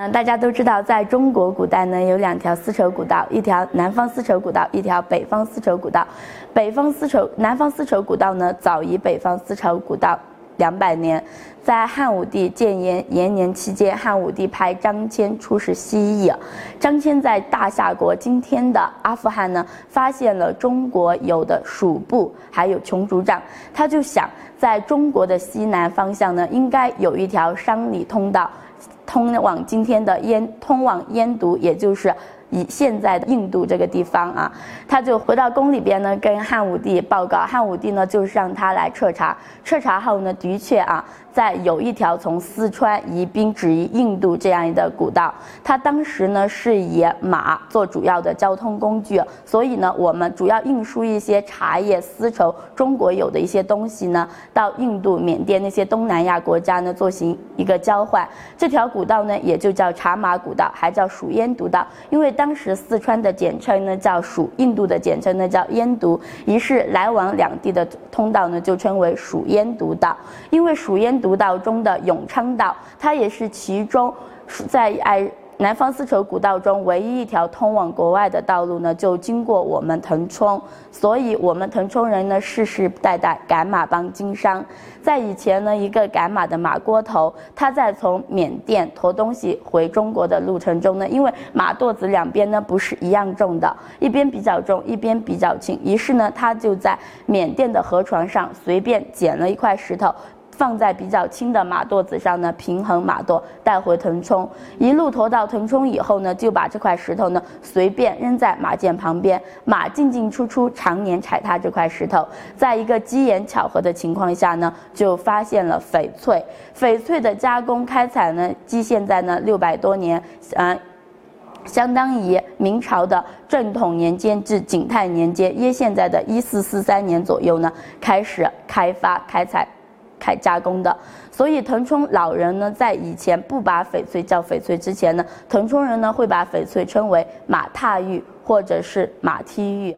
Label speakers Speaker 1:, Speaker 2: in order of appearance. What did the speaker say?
Speaker 1: 嗯，大家都知道，在中国古代呢，有两条丝绸古道，一条南方丝绸古道，一条北方丝绸古道。北方丝绸、南方丝绸古道呢，早于北方丝绸古道两百年。在汉武帝建炎延年期间，汉武帝派张骞出使西域。张骞在大夏国（今天的阿富汗）呢，发现了中国有的蜀部，还有琼竹杖。他就想，在中国的西南方向呢，应该有一条商旅通道。通往今天的燕，通往燕都，也就是以现在的印度这个地方啊，他就回到宫里边呢，跟汉武帝报告。汉武帝呢，就是让他来彻查。彻查后呢，的确啊。在有一条从四川宜宾至于印度这样一个古道，它当时呢是以马做主要的交通工具，所以呢我们主要运输一些茶叶、丝绸，中国有的一些东西呢到印度、缅甸那些东南亚国家呢做行一个交换。这条古道呢也就叫茶马古道，还叫蜀燕都道，因为当时四川的简称呢叫蜀，印度的简称呢叫烟毒，于是来往两地的通道呢就称为蜀燕都道，因为蜀燕都。古道中的永昌道，它也是其中在哎南方丝绸古道中唯一一条通往国外的道路呢，就经过我们腾冲，所以我们腾冲人呢世世代代赶马帮经商。在以前呢，一个赶马的马锅头，他在从缅甸驮东西回中国的路程中呢，因为马垛子两边呢不是一样重的，一边比较重，一边比较轻，于是呢，他就在缅甸的河床上随便捡了一块石头。放在比较轻的马垛子上呢，平衡马垛，带回腾冲。一路驮到腾冲以后呢，就把这块石头呢随便扔在马涧旁边，马进进出出，常年踩踏这块石头。在一个机缘巧合的情况下呢，就发现了翡翠。翡翠的加工开采呢，距现在呢六百多年，嗯，相当于明朝的正统年间至景泰年间，约现在的一四四三年左右呢，开始开发开采。开加工的，所以腾冲老人呢，在以前不把翡翠叫翡翠之前呢，腾冲人呢会把翡翠称为马踏玉或者是马蹄玉。